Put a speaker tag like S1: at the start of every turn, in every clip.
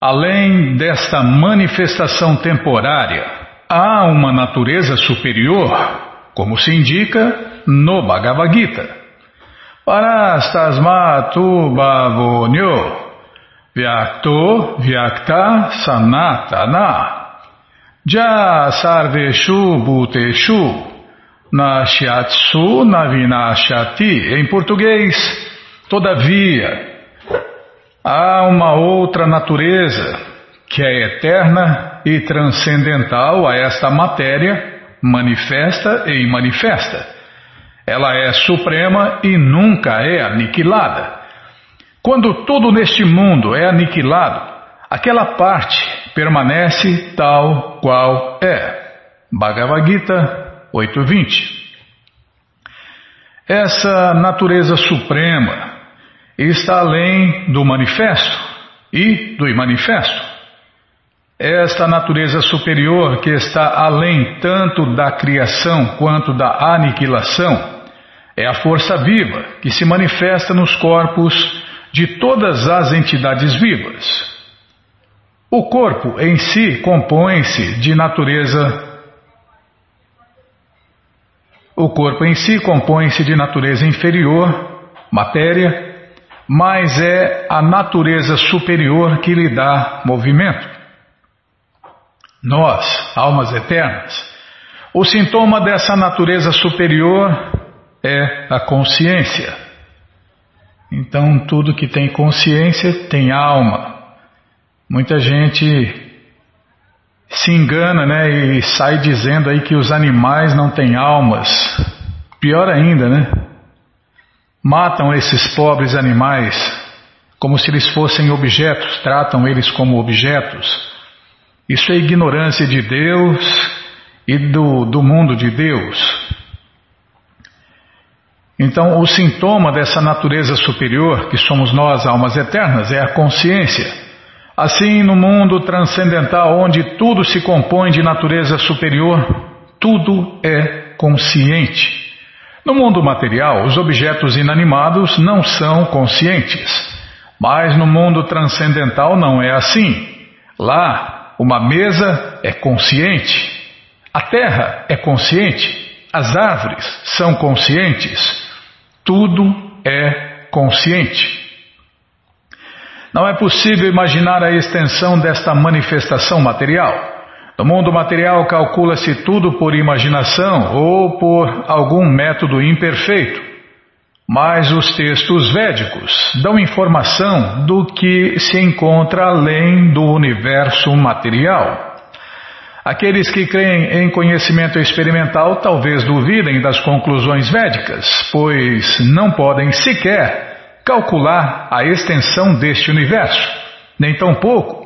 S1: Além desta manifestação temporária, há uma natureza superior, como se indica no Bhagavad Gita. Parastasmatu bhavonyo vyakto vyakta sanatana ja sarveshu bhuteshu nashyatsu navinashati. Em português, todavia, Há uma outra natureza que é eterna e transcendental a esta matéria, manifesta e imanifesta. Ela é suprema e nunca é aniquilada. Quando tudo neste mundo é aniquilado, aquela parte permanece tal qual é. Bhagavad Gita 8.20 Essa natureza suprema está além do manifesto e do imanifesto. Esta natureza superior que está além tanto da criação quanto da aniquilação é a força viva que se manifesta nos corpos de todas as entidades vivas. O corpo em si compõe-se de natureza o corpo em si compõe-se de natureza inferior, matéria, mas é a natureza superior que lhe dá movimento. Nós, almas eternas, o sintoma dessa natureza superior é a consciência. Então, tudo que tem consciência tem alma. Muita gente se engana né, e sai dizendo aí que os animais não têm almas. Pior ainda, né? Matam esses pobres animais como se eles fossem objetos, tratam eles como objetos. Isso é ignorância de Deus e do, do mundo de Deus. Então, o sintoma dessa natureza superior, que somos nós, almas eternas, é a consciência. Assim, no mundo transcendental, onde tudo se compõe de natureza superior, tudo é consciente. No mundo material, os objetos inanimados não são conscientes. Mas no mundo transcendental não é assim. Lá, uma mesa é consciente, a terra é consciente, as árvores são conscientes, tudo é consciente. Não é possível imaginar a extensão desta manifestação material. No mundo material, calcula-se tudo por imaginação ou por algum método imperfeito. Mas os textos védicos dão informação do que se encontra além do universo material. Aqueles que creem em conhecimento experimental talvez duvidem das conclusões védicas, pois não podem sequer calcular a extensão deste universo, nem tampouco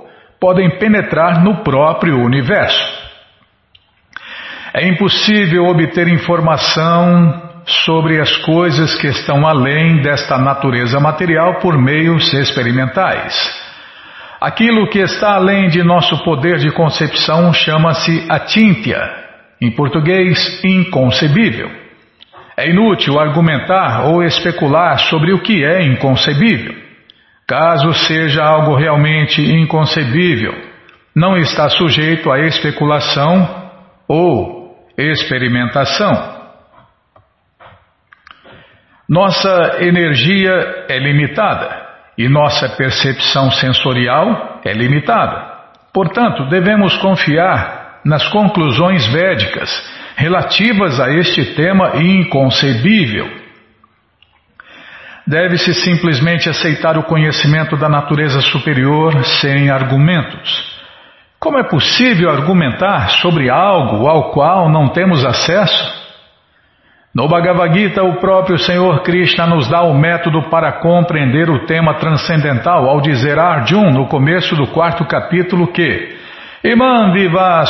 S1: podem penetrar no próprio universo. É impossível obter informação sobre as coisas que estão além desta natureza material por meios experimentais. Aquilo que está além de nosso poder de concepção chama-se atíntia, em português, inconcebível. É inútil argumentar ou especular sobre o que é inconcebível. Caso seja algo realmente inconcebível, não está sujeito a especulação ou experimentação. Nossa energia é limitada e nossa percepção sensorial é limitada. Portanto, devemos confiar nas conclusões védicas relativas a este tema inconcebível Deve-se simplesmente aceitar o conhecimento da natureza superior sem argumentos. Como é possível argumentar sobre algo ao qual não temos acesso? No Bhagavad Gita, o próprio Senhor Krishna nos dá o método para compreender o tema transcendental ao dizer a Arjun, no começo do quarto capítulo, que Imam Viva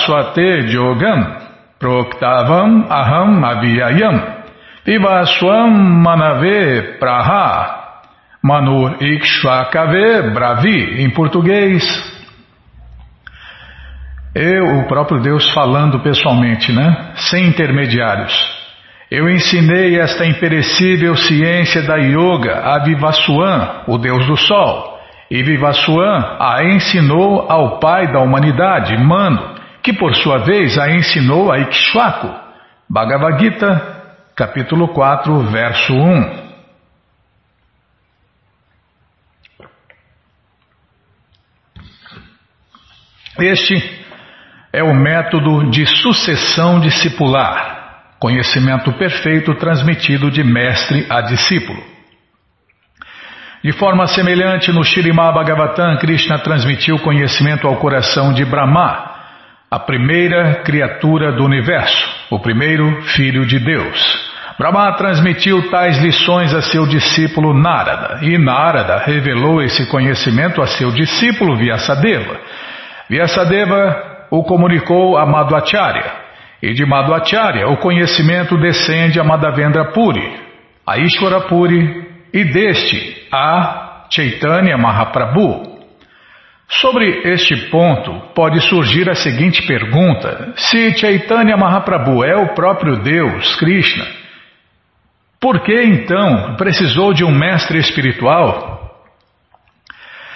S1: Jogam Proktavam Aham Avyayam Viva Swam Manave Praha Manur Ikshvakave Bravi, em português. Eu, o próprio Deus falando pessoalmente, né? Sem intermediários. Eu ensinei esta imperecível ciência da yoga a Vivaswan, o Deus do Sol, e Vivaswan a ensinou ao pai da humanidade, Mano, que por sua vez a ensinou a Ikshvaku. Bhagavad Gita, capítulo 4, verso 1. Este é o método de sucessão discipular, conhecimento perfeito transmitido de mestre a discípulo. De forma semelhante, no Shirimá Bhagavatam, Krishna transmitiu conhecimento ao coração de Brahma, a primeira criatura do universo, o primeiro filho de Deus. Brahma transmitiu tais lições a seu discípulo Narada, e Narada revelou esse conhecimento a seu discípulo Vyasadeva. Vyasadeva o comunicou a Madhvacharya, e de Madhvacharya o conhecimento descende a Madhavendra Puri, a Ishvara Puri e deste a Chaitanya Mahaprabhu. Sobre este ponto, pode surgir a seguinte pergunta: se Chaitanya Mahaprabhu é o próprio Deus, Krishna, por que então precisou de um mestre espiritual?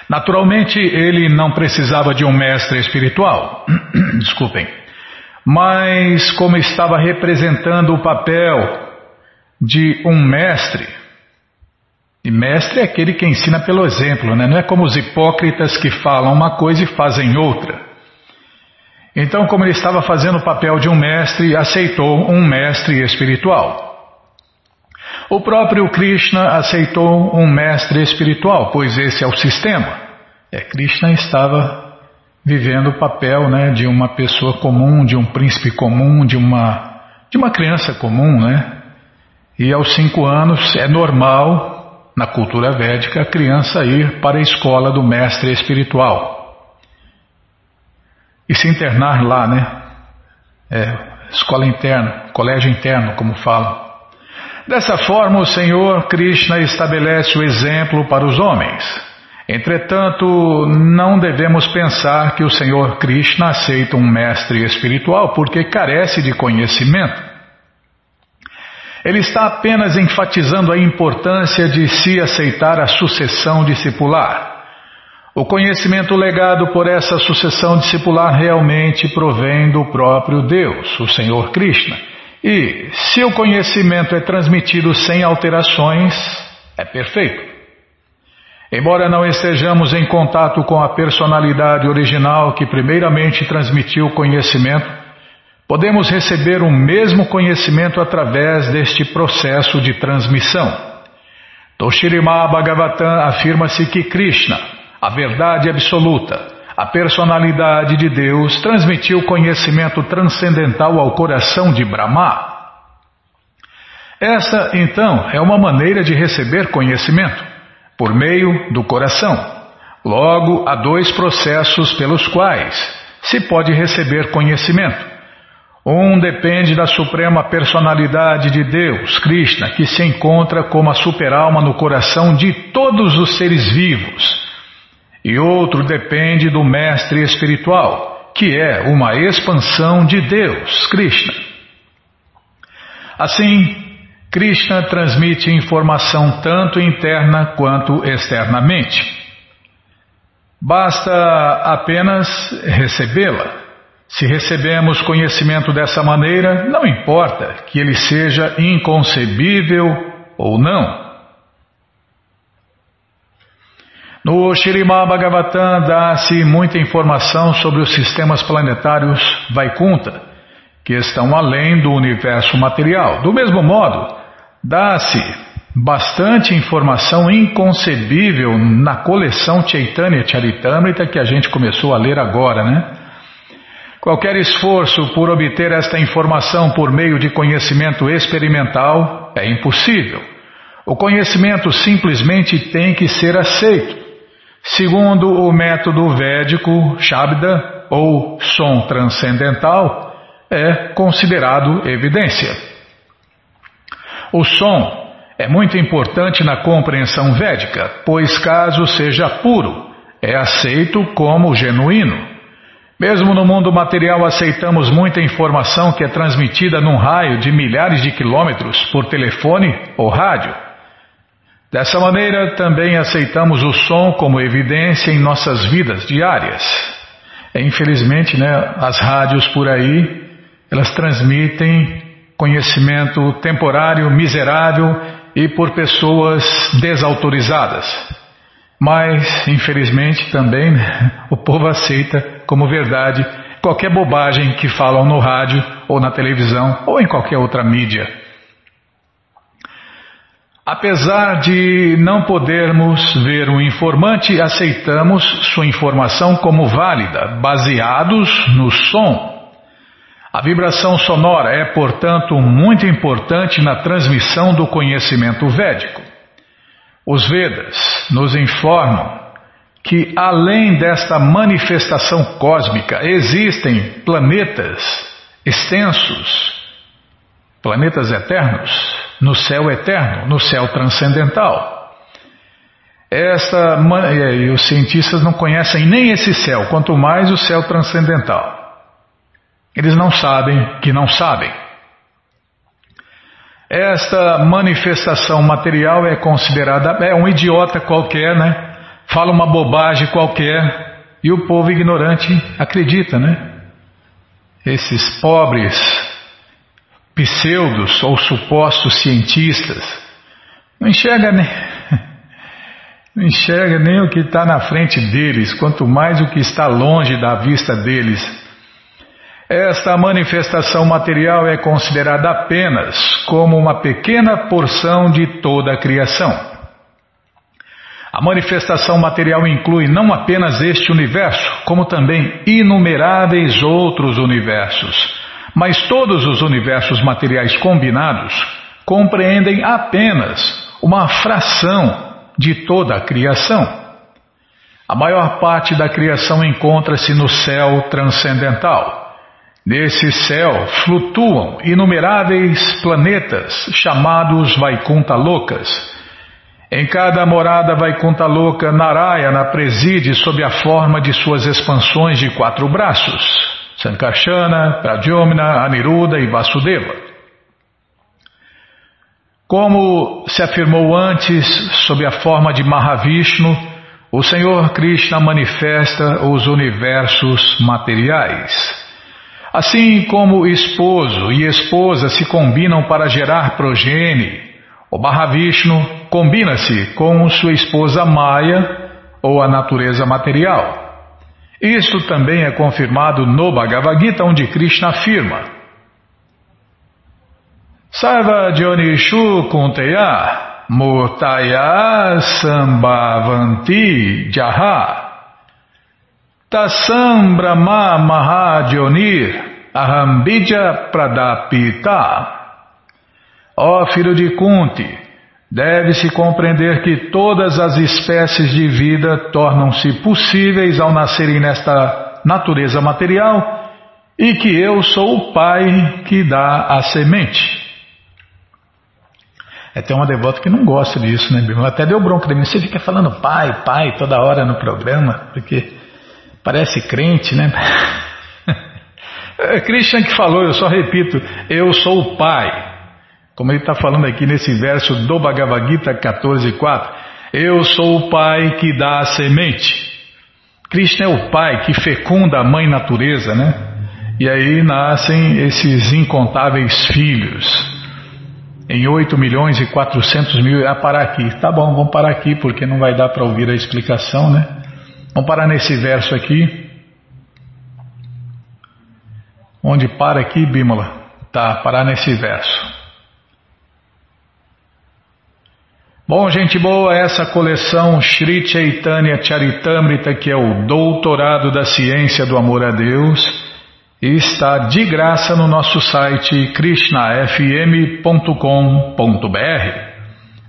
S1: Naturalmente, ele não precisava de um mestre espiritual. Desculpem. Mas, como estava representando o papel de um mestre, e mestre é aquele que ensina pelo exemplo, né? não é como os hipócritas que falam uma coisa e fazem outra. Então, como ele estava fazendo o papel de um mestre, aceitou um mestre espiritual. O próprio Krishna aceitou um mestre espiritual, pois esse é o sistema. É, Krishna estava vivendo o papel né, de uma pessoa comum, de um príncipe comum, de uma, de uma criança comum, né? E aos cinco anos é normal na cultura védica, a criança ir para a escola do mestre espiritual e se internar lá, né? É, escola interna, colégio interno, como falam. Dessa forma, o Senhor Krishna estabelece o exemplo para os homens. Entretanto, não devemos pensar que o Senhor Krishna aceita um mestre espiritual porque carece de conhecimento. Ele está apenas enfatizando a importância de se aceitar a sucessão discipular. O conhecimento legado por essa sucessão discipular realmente provém do próprio Deus, o Senhor Krishna. E, se o conhecimento é transmitido sem alterações, é perfeito. Embora não estejamos em contato com a personalidade original que primeiramente transmitiu o conhecimento, Podemos receber o mesmo conhecimento através deste processo de transmissão. Toshirima Bhagavatam afirma-se que Krishna, a verdade absoluta, a personalidade de Deus, transmitiu conhecimento transcendental ao coração de Brahma. Esta, então, é uma maneira de receber conhecimento, por meio do coração. Logo, há dois processos pelos quais se pode receber conhecimento. Um depende da suprema personalidade de Deus, Krishna, que se encontra como a superalma no coração de todos os seres vivos. E outro depende do mestre espiritual, que é uma expansão de Deus, Krishna. Assim, Krishna transmite informação tanto interna quanto externamente. Basta apenas recebê-la. Se recebemos conhecimento dessa maneira, não importa que ele seja inconcebível ou não. No Shirimá Bhagavatam dá-se muita informação sobre os sistemas planetários Vaikunta, que estão além do universo material. Do mesmo modo, dá-se bastante informação inconcebível na coleção Chaitanya Charitamrita que a gente começou a ler agora, né? Qualquer esforço por obter esta informação por meio de conhecimento experimental é impossível. O conhecimento simplesmente tem que ser aceito. Segundo o método védico, Shabda, ou som transcendental, é considerado evidência. O som é muito importante na compreensão védica, pois, caso seja puro, é aceito como genuíno. Mesmo no mundo material, aceitamos muita informação que é transmitida num raio de milhares de quilômetros por telefone ou rádio. Dessa maneira, também aceitamos o som como evidência em nossas vidas diárias. É, infelizmente, né, as rádios por aí, elas transmitem conhecimento temporário, miserável e por pessoas desautorizadas. Mas, infelizmente, também né, o povo aceita como verdade qualquer bobagem que falam no rádio ou na televisão ou em qualquer outra mídia. Apesar de não podermos ver o informante, aceitamos sua informação como válida, baseados no som. A vibração sonora é, portanto, muito importante na transmissão do conhecimento védico. Os Vedas nos informam que, além desta manifestação cósmica, existem planetas extensos, planetas eternos, no céu eterno, no céu transcendental. Esta, e os cientistas não conhecem nem esse céu, quanto mais o céu transcendental. Eles não sabem que não sabem. Esta manifestação material é considerada é um idiota qualquer, né? Fala uma bobagem qualquer e o povo ignorante acredita, né? Esses pobres pseudos ou supostos cientistas, não enxerga nem, não enxerga nem o que está na frente deles, quanto mais o que está longe da vista deles. Esta manifestação material é considerada apenas como uma pequena porção de toda a criação. A manifestação material inclui não apenas este universo, como também inumeráveis outros universos mas todos os universos materiais combinados compreendem apenas uma fração de toda a criação. A maior parte da criação encontra-se no céu transcendental. Nesse céu flutuam inumeráveis planetas chamados Vaikunta Loucas. Em cada morada Vaikunta Louca, Narayana preside sob a forma de suas expansões de quatro braços. Sankarsana, Pradyumna, Aniruddha e Vasudeva. Como se afirmou antes, sob a forma de Mahavishnu, o Senhor Krishna manifesta os universos materiais. Assim como esposo e esposa se combinam para gerar progenie, o Mahavishnu combina-se com sua esposa Maya ou a natureza material. Isto também é confirmado no Bhagavad Gita, onde Krishna afirma: Sarva Dionishu Kunteya Murtaya Sambhavanti Jaha Tassam Brahma Mahadionir Ahambija Pradapita Ó filho de Kunti, Deve-se compreender que todas as espécies de vida tornam-se possíveis ao nascerem nesta natureza material e que eu sou o Pai que dá a semente. É, tem uma devota que não gosta disso, né, Bíblia? Até deu bronca de mim. Você fica falando pai, pai toda hora no programa, porque parece crente, né? É Christian que falou, eu só repito, eu sou o pai. Como ele está falando aqui nesse verso do Bhagavad Gita 14.4, eu sou o pai que dá a semente. Krishna é o pai que fecunda a mãe natureza, né? E aí nascem esses incontáveis filhos. Em 8 milhões e 400 mil, ah, parar aqui. Tá bom, vamos parar aqui porque não vai dar para ouvir a explicação, né? Vamos parar nesse verso aqui. Onde para aqui, Bímola? Tá, parar nesse verso. Bom, gente boa, essa coleção Sri Chaitanya Charitamrita, que é o doutorado da ciência do amor a Deus, está de graça no nosso site krishnafm.com.br.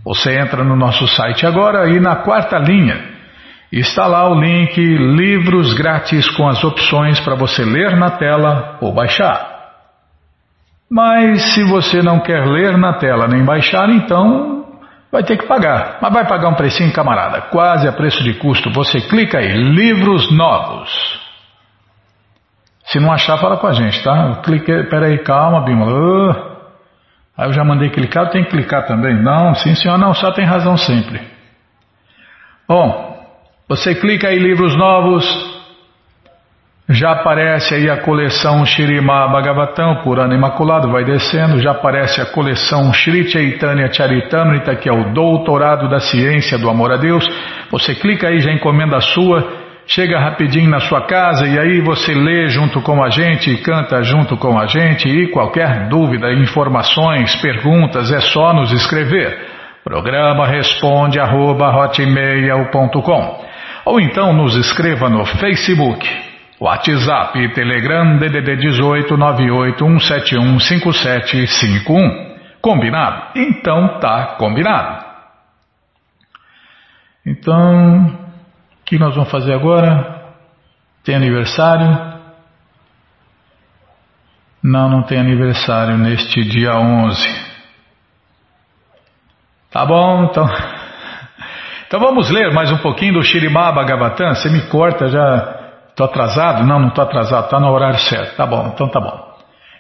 S1: Você entra no nosso site agora e na quarta linha está lá o link Livros Grátis com as opções para você ler na tela ou baixar. Mas se você não quer ler na tela nem baixar, então Vai ter que pagar, mas vai pagar um precinho, camarada, quase a preço de custo. Você clica aí, livros novos. Se não achar, fala com a gente, tá? Eu cliquei, peraí, calma, Bímola. Uh, Aí eu já mandei clicar, tenho que clicar também. Não, sim senhor, não, só tem razão sempre. Bom, você clica em livros novos, já aparece aí a coleção Shirima Bhagavatam, por ano imaculado, vai descendo, já aparece a coleção Shri Chaitanya Charitamrita, que é o doutorado da ciência do amor a Deus. Você clica aí, já encomenda a sua chega rapidinho na sua casa e aí você lê junto com a gente canta junto com a gente e qualquer dúvida, informações, perguntas é só nos escrever. Programa responde arroba, ou então nos escreva no Facebook, WhatsApp e Telegram DDD 18 5751. Combinado? Então tá combinado. Então o que nós vamos fazer agora? Tem aniversário? Não, não tem aniversário neste dia 11. Tá bom, então. Então vamos ler mais um pouquinho do Shirimá Bhagavatam. Você me corta já. Estou atrasado? Não, não estou atrasado, está no horário certo. Tá bom, então tá bom.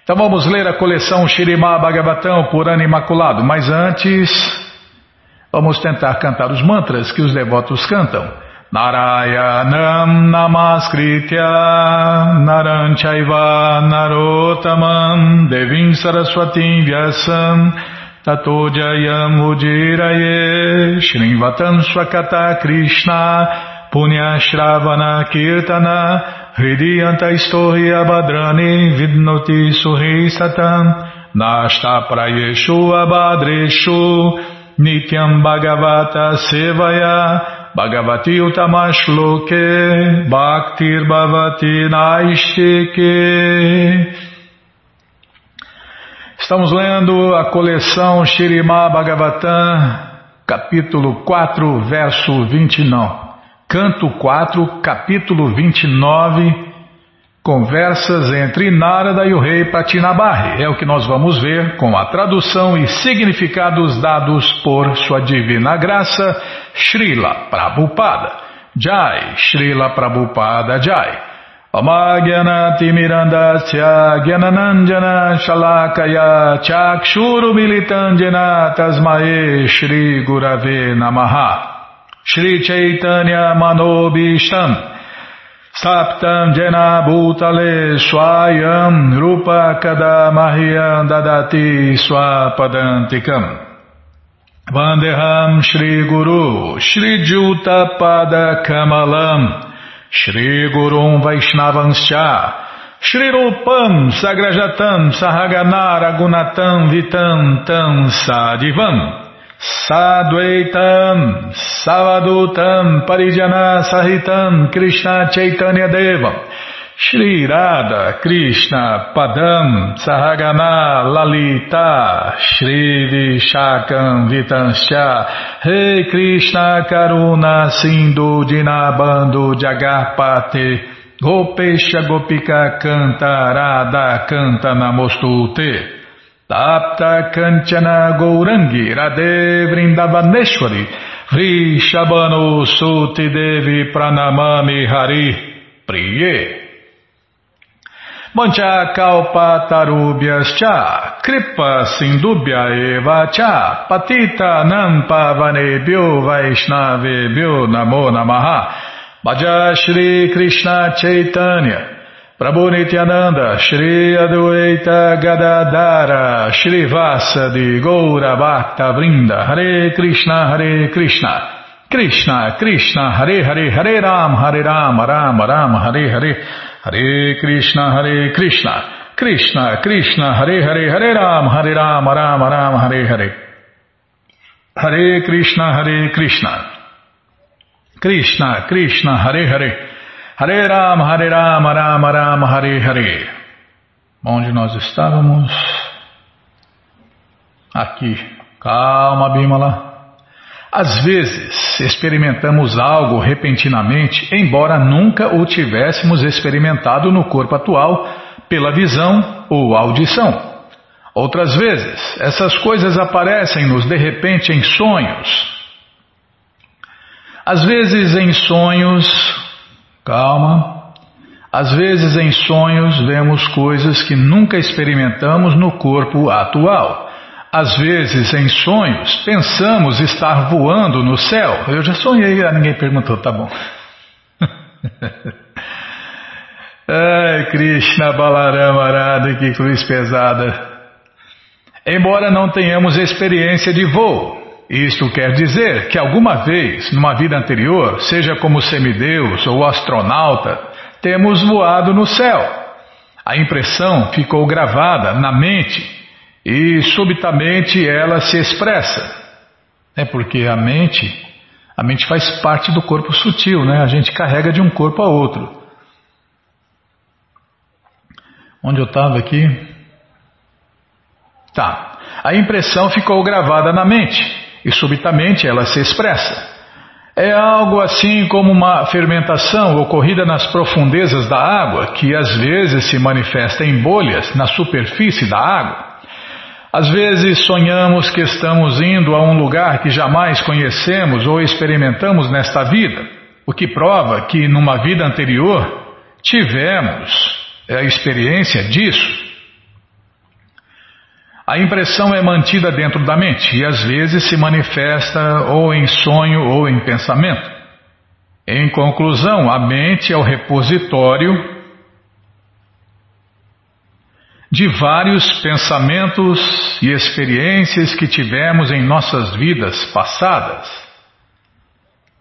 S1: Então vamos ler a coleção Shirimá Bhagavatam por ano imaculado. Mas antes, vamos tentar cantar os mantras que os devotos cantam. Narayanam Namaskritya Naranchaiva Narotamam Devim Saraswatim Vyasam Tato Jayam Shrinvatam Swakata Krishna Punya Shravana Kirtana Hridiyanta Istohi Abhadrani Vidnoti Suhi Satam Nashta Prayeshu Abhadreshu Nityam Bhagavata Sevaya Bhagavati Utamashloke Bhaktir Bhavati Naistike. Estamos lendo a coleção Shirimá Bhagavatam, capítulo 4, verso 29. Canto 4, capítulo 29 Conversas entre Narada e o rei Pratinabarri. É o que nós vamos ver com a tradução e significados dados por sua divina graça, Srila Prabhupada. Jai, Srila Prabhupada Jai. Gyananandjana Shalakaya Chakshuru Militandjana Tasmae Shri Gurave Namaha. Shri Chaitanya Manobishtam Saptam Jena Bhutale Swayam Rupa Kadamahyam Dadati Swapadantikam. Vandeham Shri Gurum Vaishnavanscha Shri Rupam Sagrajatam Sahagana Gunatam Vitam Tam Sadivam Sadvaitam Savadutam Parijana Sahitam Krishna Chaitanya Deva Shri Radha Krishna Padam Sahagana Lalita Shri Vishakam Vitanscha Rei Krishna Karuna Sindhu Dinabando Jagarpate Gopesha Gopika Canta Radha Canta Namostute Tapta Kanchana Gourangi Radhe Vrindavaneshwari Vri Shabano Suti Devi Pranamami Hari Priye Mancha Kalpa Tarubhyas Cha Kripa Sindubhya Eva Cha Patita Nampa Vanebhyo Vaishnavebhyo Namo Namaha. Bhaja Shri Krishna Chaitanya Prabhu Nityananda, Shri Adwaita Gadadara, Shri Vasa de Goura Bhakta Vrinda, Hare Krishna, Hare Krishna, Krishna, Krishna, Hare Hare, Hare Ram, Hare Ram, Ram Ram, Hare Hare, Hare Krishna, Hare Krishna, Krishna, Krishna, Hare Hare, Hare Ram, Hare Ram, Ram Ram, Hare Hare, Hare Krishna, Hare Krishna, Krishna, Krishna, Hare Hare, Hare Ram, Hare Ram, Ram Ram, Hare Hare. Onde nós estávamos? Aqui. Calma, Bimala. Às vezes experimentamos algo repentinamente, embora nunca o tivéssemos experimentado no corpo atual, pela visão ou audição. Outras vezes, essas coisas aparecem-nos de repente em sonhos. Às vezes, em sonhos, Calma. Às vezes em sonhos vemos coisas que nunca experimentamos no corpo atual. Às vezes, em sonhos, pensamos estar voando no céu. Eu já sonhei, ah, ninguém perguntou, tá bom. Ai, Krishna Balarama Arada, que cruz pesada. Embora não tenhamos experiência de voo, isto quer dizer que alguma vez, numa vida anterior, seja como semideus ou astronauta, temos voado no céu. A impressão ficou gravada na mente e subitamente ela se expressa. É porque a mente, a mente faz parte do corpo sutil, né? A gente carrega de um corpo a outro. Onde eu estava aqui? Tá. A impressão ficou gravada na mente e subitamente ela se expressa. É algo assim como uma fermentação ocorrida nas profundezas da água, que às vezes se manifesta em bolhas na superfície da água. Às vezes sonhamos que estamos indo a um lugar que jamais conhecemos ou experimentamos nesta vida, o que prova que numa vida anterior tivemos a experiência disso. A impressão é mantida dentro da mente e às vezes se manifesta ou em sonho ou em pensamento. Em conclusão, a mente é o repositório de vários pensamentos e experiências que tivemos em nossas vidas passadas.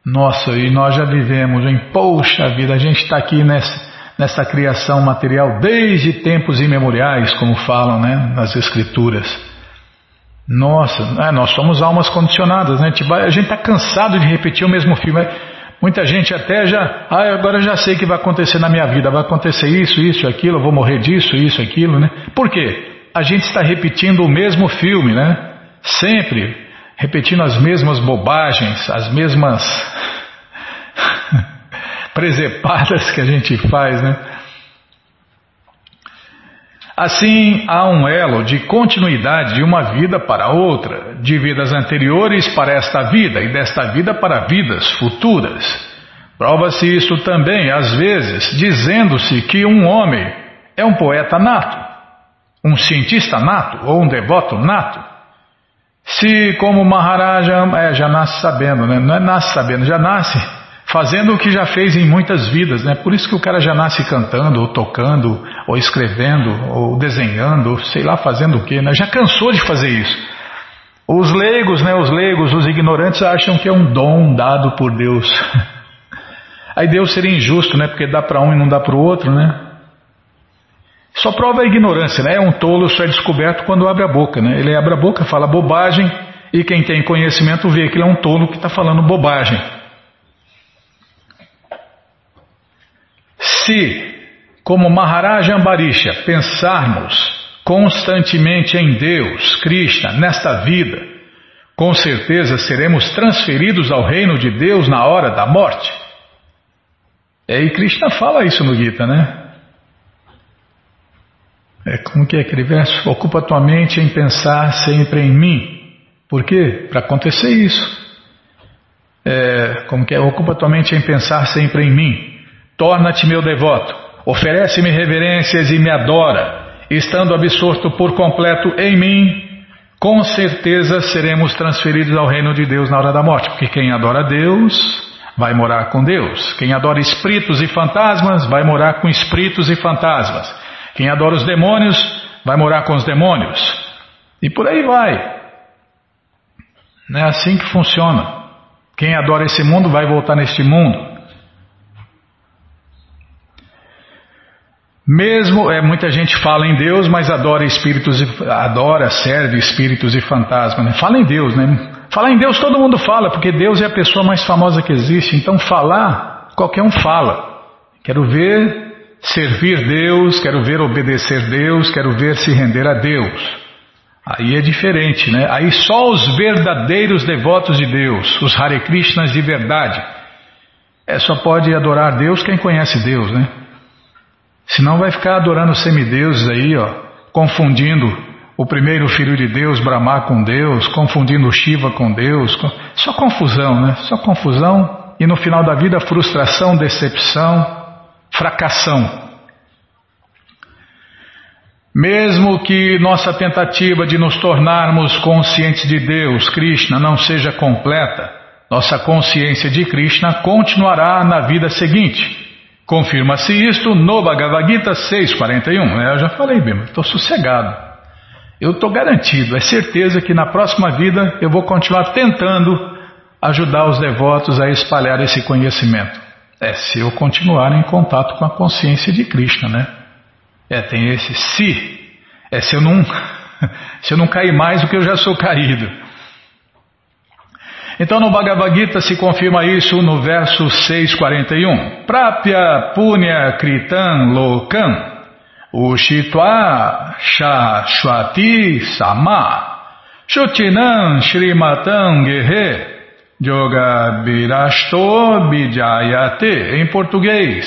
S1: Nossa, e nós já vivemos em poxa vida, a gente está aqui nessa nessa criação material desde tempos imemoriais, como falam né, nas escrituras. Nossa, é, nós somos almas condicionadas, né? A gente está cansado de repetir o mesmo filme. Muita gente até já, ah, agora já sei o que vai acontecer na minha vida, vai acontecer isso, isso, aquilo, eu vou morrer disso, isso, aquilo, né? Por quê? A gente está repetindo o mesmo filme, né? Sempre repetindo as mesmas bobagens, as mesmas presepadas que a gente faz, né? Assim, há um elo de continuidade de uma vida para outra, de vidas anteriores para esta vida e desta vida para vidas futuras. Prova-se isso também, às vezes, dizendo-se que um homem é um poeta nato, um cientista nato ou um devoto nato. Se, como Maharaja, é, já nasce sabendo, né? não é nasce sabendo, já nasce fazendo o que já fez em muitas vidas, né? Por isso que o cara já nasce cantando, ou tocando, ou escrevendo, ou desenhando, ou sei lá fazendo o que, né? Já cansou de fazer isso. Os leigos, né? Os leigos, os ignorantes acham que é um dom dado por Deus. Aí Deus seria injusto, né? Porque dá para um e não dá para o outro, né? Só prova a ignorância, né? É um tolo só é descoberto quando abre a boca, né? Ele abre a boca, fala bobagem e quem tem conhecimento vê que ele é um tolo que está falando bobagem. Se, como Maharaja Ambarisha, pensarmos constantemente em Deus, Krishna, nesta vida, com certeza seremos transferidos ao reino de Deus na hora da morte. É, e Krishna fala isso no Gita, né? É, como que é aquele verso? Ocupa tua mente em pensar sempre em mim. Por quê? Para acontecer isso. É, como que é? Ocupa tua mente em pensar sempre em mim. Torna-te meu devoto, oferece-me reverências e me adora, estando absorto por completo em mim, com certeza seremos transferidos ao reino de Deus na hora da morte, porque quem adora Deus vai morar com Deus. Quem adora espíritos e fantasmas vai morar com espíritos e fantasmas. Quem adora os demônios vai morar com os demônios. E por aí vai. Não é assim que funciona. Quem adora esse mundo vai voltar neste mundo. Mesmo é, muita gente fala em Deus, mas adora espíritos, adora, serve espíritos e fantasmas. Né? Fala em Deus, né? Falar em Deus todo mundo fala, porque Deus é a pessoa mais famosa que existe. Então falar, qualquer um fala. Quero ver servir Deus, quero ver obedecer Deus, quero ver se render a Deus. Aí é diferente, né? Aí só os verdadeiros devotos de Deus, os Hare Krishnas de verdade, é, só pode adorar Deus quem conhece Deus, né? Senão vai ficar adorando semideuses aí, ó, confundindo o primeiro filho de Deus, Brahma, com Deus, confundindo Shiva com Deus. Só confusão, né? Só confusão e no final da vida frustração, decepção, fracassão. Mesmo que nossa tentativa de nos tornarmos conscientes de Deus, Krishna, não seja completa, nossa consciência de Krishna continuará na vida seguinte. Confirma-se isto no Bhagavad Gita 6.41. É, eu já falei, Bima, estou sossegado. Eu estou garantido, é certeza que na próxima vida eu vou continuar tentando ajudar os devotos a espalhar esse conhecimento. É, se eu continuar em contato com a consciência de Krishna, né? É, tem esse se. É se eu não, se eu não cair mais do que eu já sou caído. Então no Bhagavad Gita se confirma isso no verso 641. Prapya punya kritan lokam ushitva shashwati sama shutinam shrimatam gehe yoga birasto bijayate. Em português,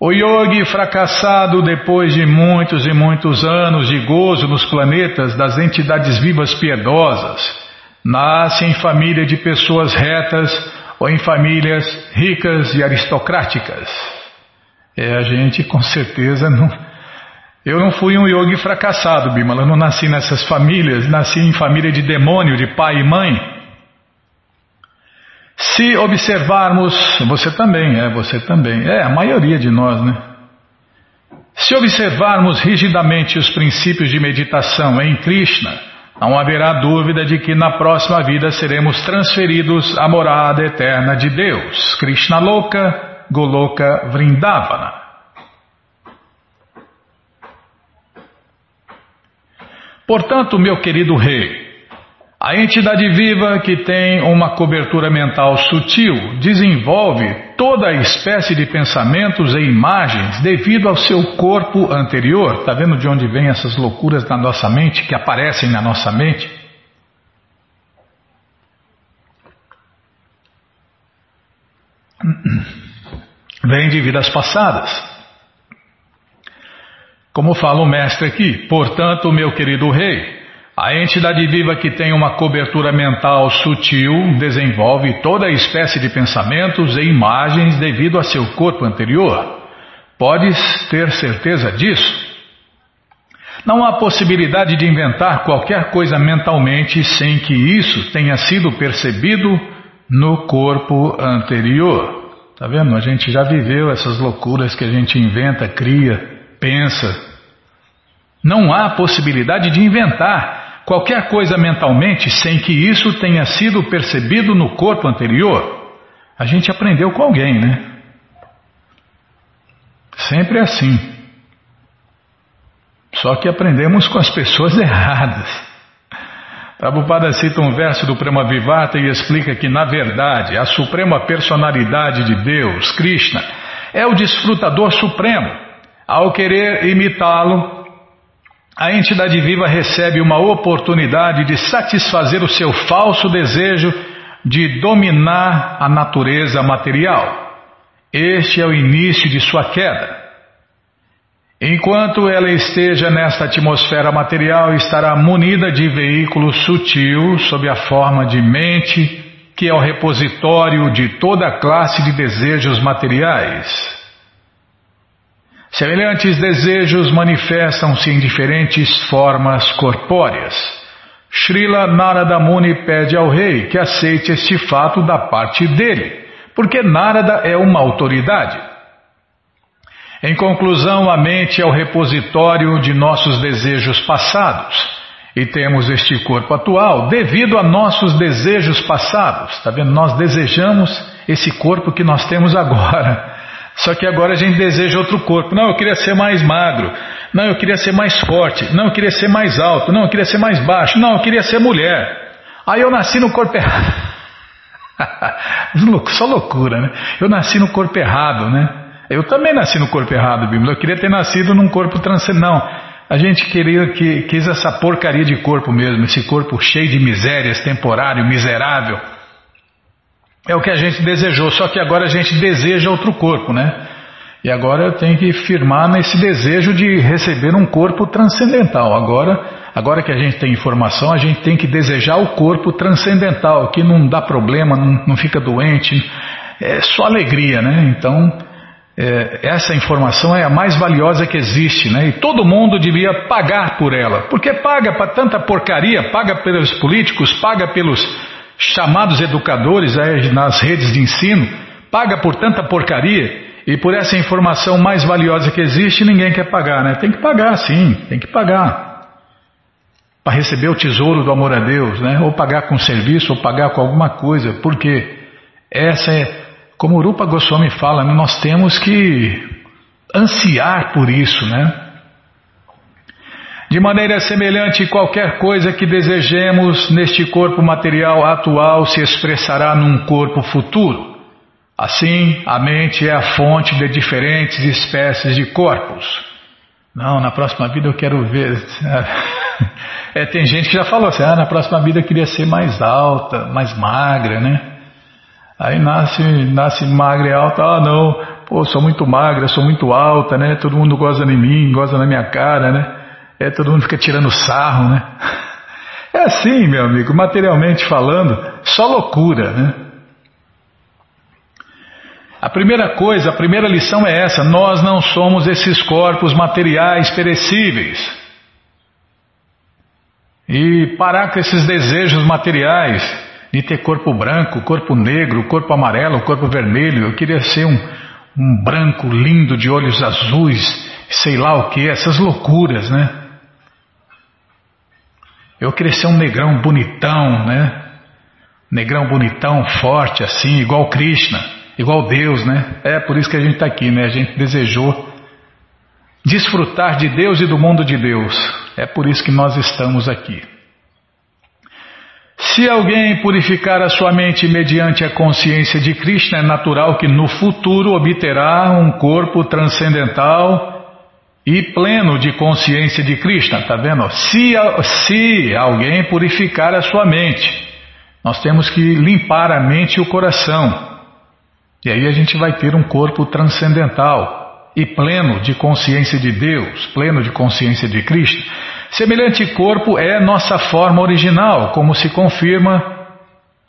S1: o yogi fracassado depois de muitos e muitos anos de gozo nos planetas das entidades vivas piedosas, nasce em família de pessoas retas ou em famílias ricas e aristocráticas. É, a gente com certeza não. Eu não fui um yogi fracassado, Bimala. Eu não nasci nessas famílias, nasci em família de demônio, de pai e mãe. Se observarmos, você também, é, você também, é a maioria de nós, né? Se observarmos rigidamente os princípios de meditação em Krishna, não haverá dúvida de que na próxima vida seremos transferidos à morada eterna de Deus, Krishna Loka, Goloka Vrindavana. Portanto, meu querido rei, a entidade viva que tem uma cobertura mental sutil desenvolve toda espécie de pensamentos e imagens devido ao seu corpo anterior. Está vendo de onde vêm essas loucuras na nossa mente, que aparecem na nossa mente? Vem de vidas passadas. Como fala o mestre aqui, portanto, meu querido rei, a entidade viva que tem uma cobertura mental sutil desenvolve toda espécie de pensamentos e imagens devido a seu corpo anterior. Podes ter certeza disso. Não há possibilidade de inventar qualquer coisa mentalmente sem que isso tenha sido percebido no corpo anterior. Tá vendo? A gente já viveu essas loucuras que a gente inventa, cria, pensa. Não há possibilidade de inventar qualquer coisa mentalmente sem que isso tenha sido percebido no corpo anterior. A gente aprendeu com alguém, né? Sempre é assim. Só que aprendemos com as pessoas erradas. Prabhupada cita um verso do Prema Vivata e explica que, na verdade, a suprema personalidade de Deus, Krishna, é o desfrutador supremo. Ao querer imitá-lo, a entidade viva recebe uma oportunidade de satisfazer o seu falso desejo de dominar a natureza material. Este é o início de sua queda. Enquanto ela esteja nesta atmosfera material, estará munida de veículo sutil sob a forma de mente, que é o repositório de toda a classe de desejos materiais. Semelhantes desejos manifestam-se em diferentes formas corpóreas. Srila Narada Muni pede ao rei que aceite este fato da parte dele, porque Narada é uma autoridade. Em conclusão, a mente é o repositório de nossos desejos passados. E temos este corpo atual devido a nossos desejos passados. Está vendo? Nós desejamos esse corpo que nós temos agora. Só que agora a gente deseja outro corpo. Não, eu queria ser mais magro. Não, eu queria ser mais forte. Não, eu queria ser mais alto. Não, eu queria ser mais baixo. Não, eu queria ser mulher. Aí eu nasci no corpo errado. Só loucura, né? Eu nasci no corpo errado, né? Eu também nasci no corpo errado, Bíblia. Eu queria ter nascido num corpo transcendente. Não, a gente queria que quis essa porcaria de corpo mesmo, esse corpo cheio de misérias, temporário, miserável. É o que a gente desejou, só que agora a gente deseja outro corpo, né? E agora eu tenho que firmar nesse desejo de receber um corpo transcendental. Agora, agora que a gente tem informação, a gente tem que desejar o corpo transcendental, que não dá problema, não, não fica doente, é só alegria, né? Então, é, essa informação é a mais valiosa que existe, né? E todo mundo devia pagar por ela. Porque paga para tanta porcaria, paga pelos políticos, paga pelos chamados educadores aí, nas redes de ensino, paga por tanta porcaria e por essa informação mais valiosa que existe, ninguém quer pagar, né? Tem que pagar, sim, tem que pagar. Para receber o tesouro do amor a Deus, né? Ou pagar com serviço, ou pagar com alguma coisa. Porque essa é, como o Rupa Goswami fala, né? nós temos que ansiar por isso, né? De maneira semelhante, qualquer coisa que desejemos neste corpo material atual se expressará num corpo futuro. Assim, a mente é a fonte de diferentes espécies de corpos. Não, na próxima vida eu quero ver. É, tem gente que já falou assim: ah, na próxima vida eu queria ser mais alta, mais magra, né? Aí nasce, nasce magra e alta, ah, não, pô, sou muito magra, sou muito alta, né? Todo mundo goza de mim, goza na minha cara, né? É, todo mundo fica tirando sarro, né? É assim, meu amigo, materialmente falando, só loucura, né? A primeira coisa, a primeira lição é essa: nós não somos esses corpos materiais perecíveis. E parar com esses desejos materiais de ter corpo branco, corpo negro, corpo amarelo, corpo vermelho. Eu queria ser um, um branco lindo de olhos azuis, sei lá o que, essas loucuras, né? Eu queria ser um negrão bonitão, né? Negrão bonitão, forte assim, igual Krishna, igual Deus, né? É por isso que a gente está aqui, né? A gente desejou desfrutar de Deus e do mundo de Deus. É por isso que nós estamos aqui. Se alguém purificar a sua mente mediante a consciência de Krishna, é natural que no futuro obterá um corpo transcendental e pleno de consciência de Krishna, tá vendo? Se, se alguém purificar a sua mente, nós temos que limpar a mente e o coração. E aí a gente vai ter um corpo transcendental e pleno de consciência de Deus, pleno de consciência de Krishna. Semelhante corpo é nossa forma original, como se confirma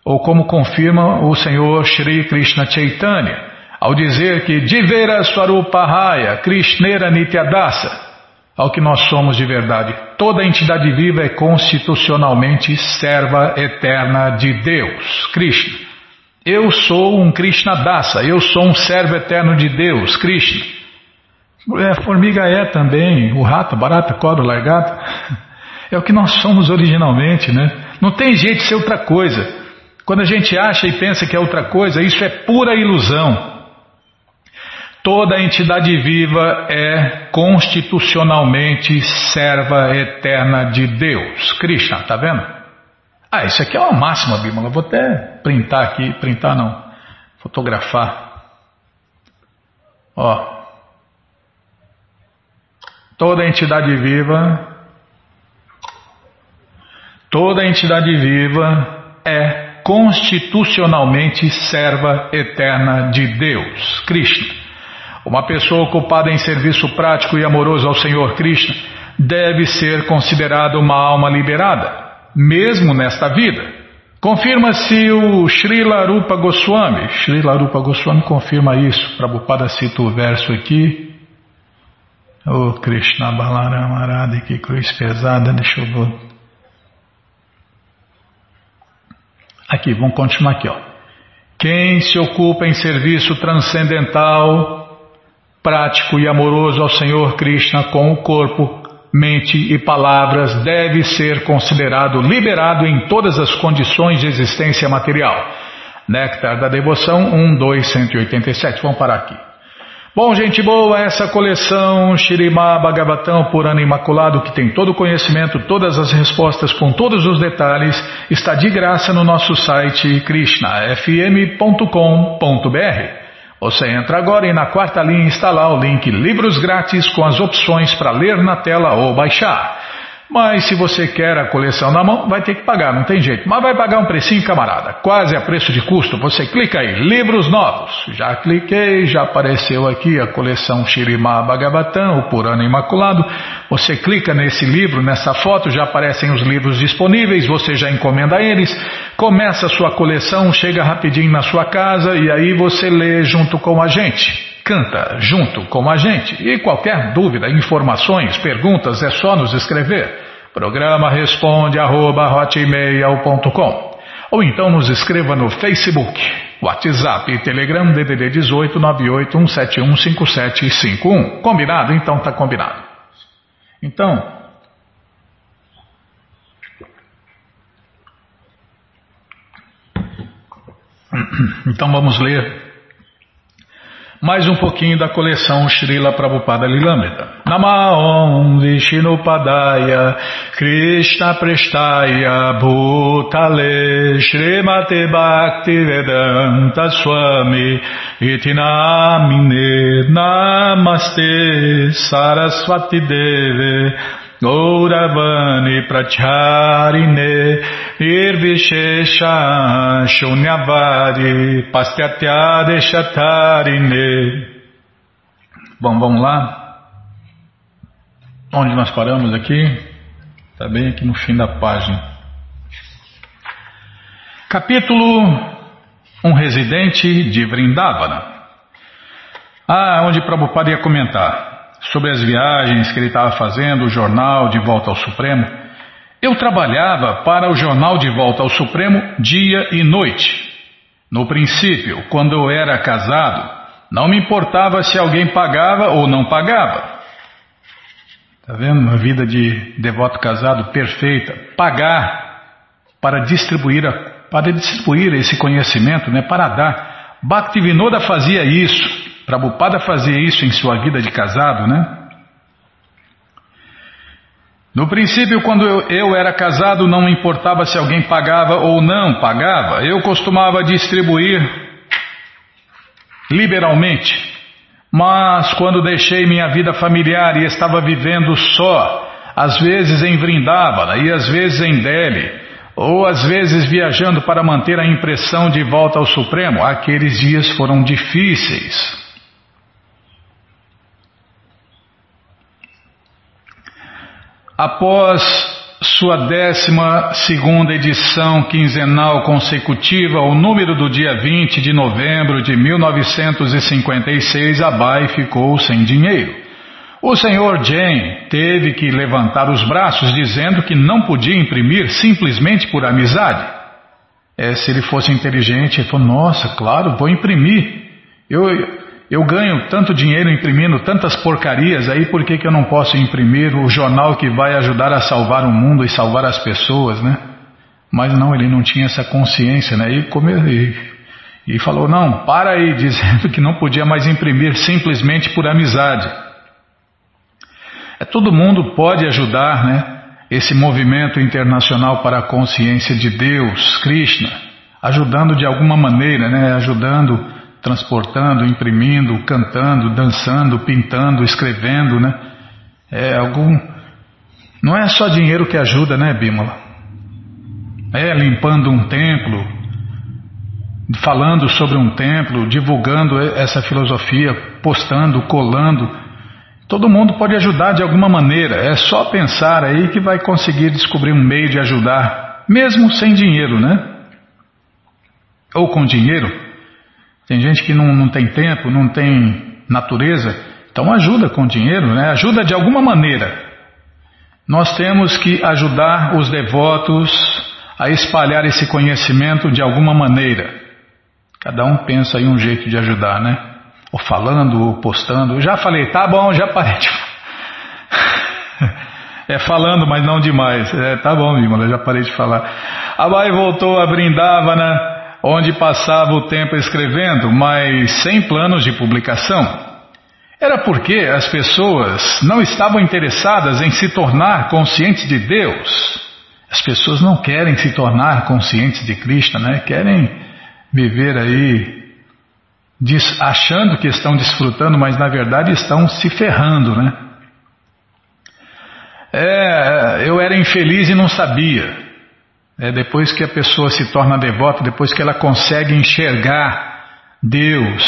S1: ou como confirma o Senhor Shri Krishna Chaitanya ao dizer que Divera Swarupahaya Krishnera Nityadasa, ao que nós somos de verdade. Toda entidade viva é constitucionalmente serva eterna de Deus, Krishna. Eu sou um Krishna Dasa, eu sou um servo eterno de Deus, Krishna. É, formiga é também, o rato, barata, cobra, largata. É o que nós somos originalmente, né? Não tem jeito de ser outra coisa. Quando a gente acha e pensa que é outra coisa, isso é pura ilusão. Toda entidade viva é constitucionalmente serva eterna de Deus. Krishna, tá vendo? Ah, isso aqui é uma máxima, Bímola. Vou até printar aqui, printar não, fotografar. Ó. Toda entidade viva, toda entidade viva é constitucionalmente serva eterna de Deus. Krishna. Uma pessoa ocupada em serviço prático e amoroso ao Senhor Krishna deve ser considerada uma alma liberada, mesmo nesta vida. Confirma-se o Srila Rupa Goswami. Srila Rupa Goswami confirma isso. Prabhupada cita o verso aqui. Oh Krishna Balaram Arada, que cruz pesada, deixa eu ver. Aqui, vamos continuar aqui, ó. Quem se ocupa em serviço transcendental prático e amoroso ao Senhor Krishna com o corpo, mente e palavras deve ser considerado liberado em todas as condições de existência material. Néctar da Devoção 1, 2, 187. Vamos parar aqui. Bom, gente boa, essa coleção Shirimá Bhagavatam por ano imaculado, que tem todo o conhecimento, todas as respostas com todos os detalhes, está de graça no nosso site krishnafm.com.br. Você entra agora e na quarta linha está lá o link Livros Grátis com as opções para ler na tela ou baixar. Mas se você quer a coleção na mão, vai ter que pagar, não tem jeito. Mas vai pagar um precinho, camarada, quase a preço de custo. Você clica aí, livros novos. Já cliquei, já apareceu aqui a coleção Shirimá Bhagavatam, o Purana Imaculado. Você clica nesse livro, nessa foto, já aparecem os livros disponíveis, você já encomenda eles, começa a sua coleção, chega rapidinho na sua casa e aí você lê junto com a gente. Canta junto com a gente. E qualquer dúvida, informações, perguntas, é só nos escrever. Programa responde arroba, ou então nos escreva no Facebook, WhatsApp e Telegram DDD 18 981715751. Combinado? Então tá combinado. Então, então vamos ler mais um pouquinho da coleção Srila Prabhupada Lilamrita. Namaon Vishnupadaya Krishna Prestaya Bhutale Srimate Bhakti Vedanta Swami Itinamine Namaste Saraswati Deve Gauravani Pracharine Nirvishesha Shunyavari Pastyatya Deshatarine Bom, vamos lá. Onde nós paramos aqui? Está bem aqui no fim da página. Capítulo Um residente de Vrindavana. Ah, onde Prabhupada ia comentar sobre as viagens que ele estava fazendo, o jornal de volta ao Supremo. Eu trabalhava para o jornal de volta ao Supremo dia e noite. No princípio, quando eu era casado, não me importava se alguém pagava ou não pagava. Está vendo? Uma vida de devoto casado perfeita. Pagar para distribuir, para distribuir esse conhecimento, né? para dar. Bhaktivinoda fazia isso. Prabhupada fazia isso em sua vida de casado, né? No princípio, quando eu, eu, era casado, não importava se alguém pagava ou não pagava, eu costumava distribuir liberalmente. Mas quando deixei minha vida familiar e estava vivendo só, às vezes em Vrindavana e às vezes em Delhi, ou às vezes viajando para manter a impressão de volta ao Supremo, aqueles dias foram difíceis. Após sua décima segunda edição quinzenal consecutiva, o número do dia 20 de novembro de 1956, Abai ficou sem dinheiro. O senhor Jane teve que levantar os braços dizendo que não podia imprimir simplesmente por amizade. É, se ele fosse inteligente, ele falou, nossa, claro, vou imprimir. Eu, eu ganho tanto dinheiro imprimindo tantas porcarias aí, por que, que eu não posso imprimir o jornal que vai ajudar a salvar o mundo e salvar as pessoas, né? Mas não, ele não tinha essa consciência, né? E, come, e, e falou, não, para aí, dizendo que não podia mais imprimir simplesmente por amizade. É, todo mundo pode ajudar, né? Esse movimento internacional para a consciência de Deus, Krishna, ajudando de alguma maneira, né? Ajudando transportando, imprimindo, cantando, dançando, pintando, escrevendo, né? É algum. Não é só dinheiro que ajuda, né, Bímola? É limpando um templo, falando sobre um templo, divulgando essa filosofia, postando, colando. Todo mundo pode ajudar de alguma maneira. É só pensar aí que vai conseguir descobrir um meio de ajudar, mesmo sem dinheiro, né? Ou com dinheiro. Tem gente que não, não tem tempo, não tem natureza, então ajuda com dinheiro, né? ajuda de alguma maneira. Nós temos que ajudar os devotos a espalhar esse conhecimento de alguma maneira. Cada um pensa em um jeito de ajudar, né? Ou falando, ou postando. Já falei, tá bom, já parei de É falando, mas não demais. É, tá bom, Vimala, já parei de falar. Abai voltou a Brindavana onde passava o tempo escrevendo, mas sem planos de publicação. Era porque as pessoas não estavam interessadas em se tornar conscientes de Deus. As pessoas não querem se tornar conscientes de Krishna, né? Querem viver aí achando que estão desfrutando, mas na verdade estão se ferrando, né? É, eu era infeliz e não sabia. É, depois que a pessoa se torna devota, depois que ela consegue enxergar Deus,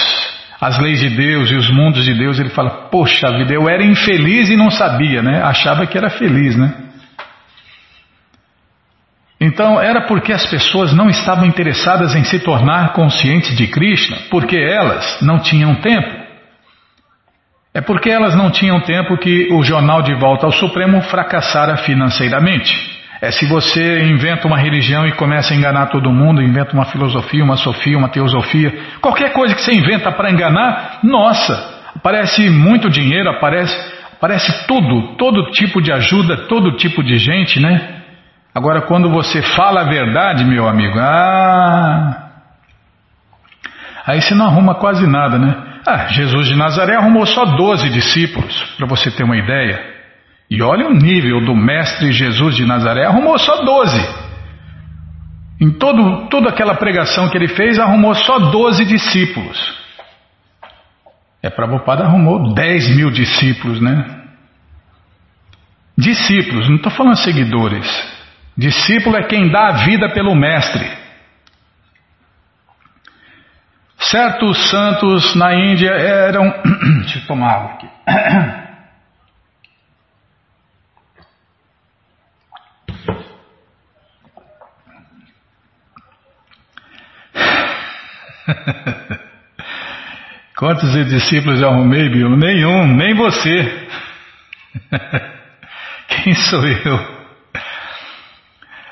S1: as leis de Deus e os mundos de Deus, ele fala: Poxa vida, eu era infeliz e não sabia, né? Achava que era feliz, né? Então era porque as pessoas não estavam interessadas em se tornar conscientes de Krishna, porque elas não tinham tempo. É porque elas não tinham tempo que o jornal de volta ao Supremo fracassara financeiramente. É se você inventa uma religião e começa a enganar todo mundo, inventa uma filosofia, uma sofia, uma teosofia, qualquer coisa que você inventa para enganar, nossa, aparece muito dinheiro, aparece, aparece tudo, todo tipo de ajuda, todo tipo de gente, né? Agora, quando você fala a verdade, meu amigo, ah, aí você não arruma quase nada, né? Ah, Jesus de Nazaré arrumou só 12 discípulos, para você ter uma ideia. E olha o nível do mestre Jesus de Nazaré, arrumou só 12. Em todo, toda aquela pregação que ele fez, arrumou só 12 discípulos. É, Prabhupada arrumou 10 mil discípulos, né? Discípulos, não estou falando seguidores. Discípulo é quem dá a vida pelo mestre. Certos santos na Índia eram. Deixa eu tomar água aqui. Quantos discípulos eu arrumei, Bill? Nenhum, nem você. Quem sou eu?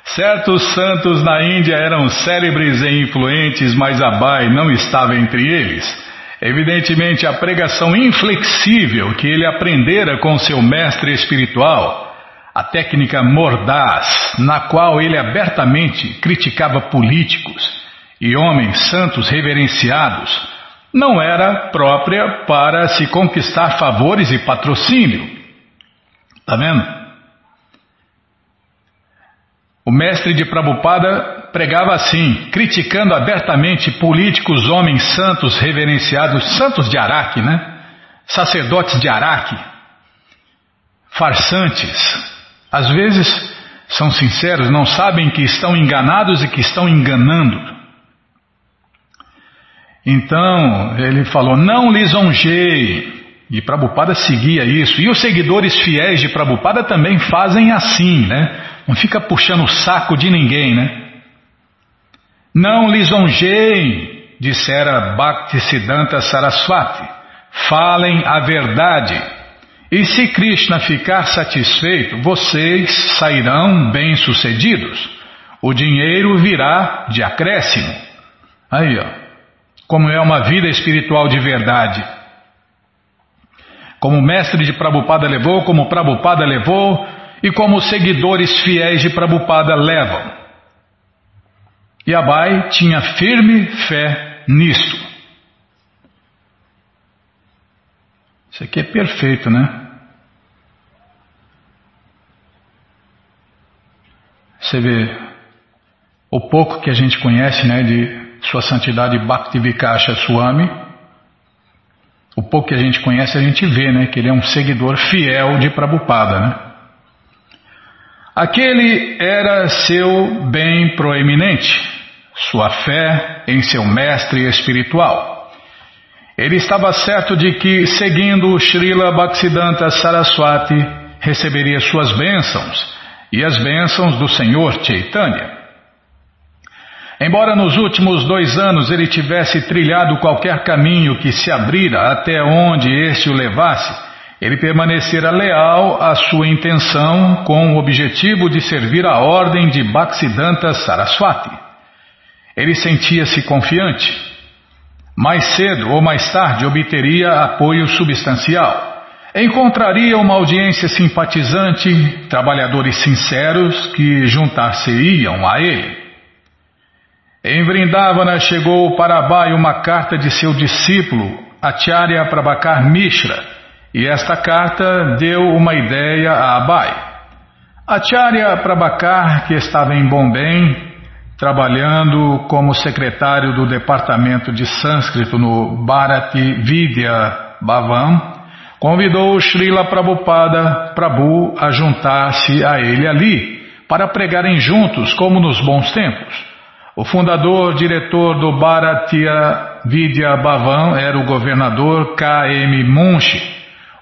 S1: Certos santos na Índia eram célebres e influentes, mas Abai não estava entre eles. Evidentemente, a pregação inflexível que ele aprendera com seu mestre espiritual, a técnica mordaz, na qual ele abertamente criticava políticos, e homens santos reverenciados, não era própria para se conquistar favores e patrocínio. Está vendo? O mestre de Prabhupada pregava assim, criticando abertamente políticos, homens santos reverenciados, santos de Araque, né? Sacerdotes de Araque, farsantes. Às vezes são sinceros, não sabem que estão enganados e que estão enganando. Então, ele falou: não lisonjeie. E Prabhupada seguia isso. E os seguidores fiéis de Prabhupada também fazem assim, né? Não fica puxando o saco de ninguém, né? Não lisonjeiem, dissera Bhaktisiddhanta Saraswati. Falem a verdade. E se Krishna ficar satisfeito, vocês sairão bem-sucedidos. O dinheiro virá de acréscimo. Aí, ó como é uma vida espiritual de verdade. Como o mestre de Prabhupada levou, como Prabhupada levou e como os seguidores fiéis de Prabhupada levam. E Abai tinha firme fé nisto. Isso aqui é perfeito, né? Você vê o pouco que a gente conhece, né, de sua Santidade Bhaktivikasha Swami. O pouco que a gente conhece, a gente vê, né? Que ele é um seguidor fiel de Prabhupada, né? Aquele era seu bem proeminente, sua fé em seu mestre espiritual. Ele estava certo de que, seguindo Srila Bhaktisiddhanta Saraswati, receberia suas bênçãos e as bênçãos do Senhor Chaitanya. Embora nos últimos dois anos ele tivesse trilhado qualquer caminho que se abrira até onde este o levasse, ele permanecera leal à sua intenção com o objetivo de servir a ordem de Bhaktisiddhanta Saraswati. Ele sentia-se confiante. Mais cedo ou mais tarde obteria apoio substancial. Encontraria uma audiência simpatizante, trabalhadores sinceros que juntar-se-iam a ele. Em Vrindavana chegou para Abai uma carta de seu discípulo, Acharya Prabhakar Mishra, e esta carta deu uma ideia a Abai. Acharya Prabhakar, que estava em Bombay, trabalhando como secretário do departamento de sânscrito no Bharati Vidya Bhavan, convidou Srila Prabhupada Prabhu a juntar-se a ele ali, para pregarem juntos como nos bons tempos. O fundador, diretor do Bharatiya Vidya Bhavan era o governador K.M. Munshi,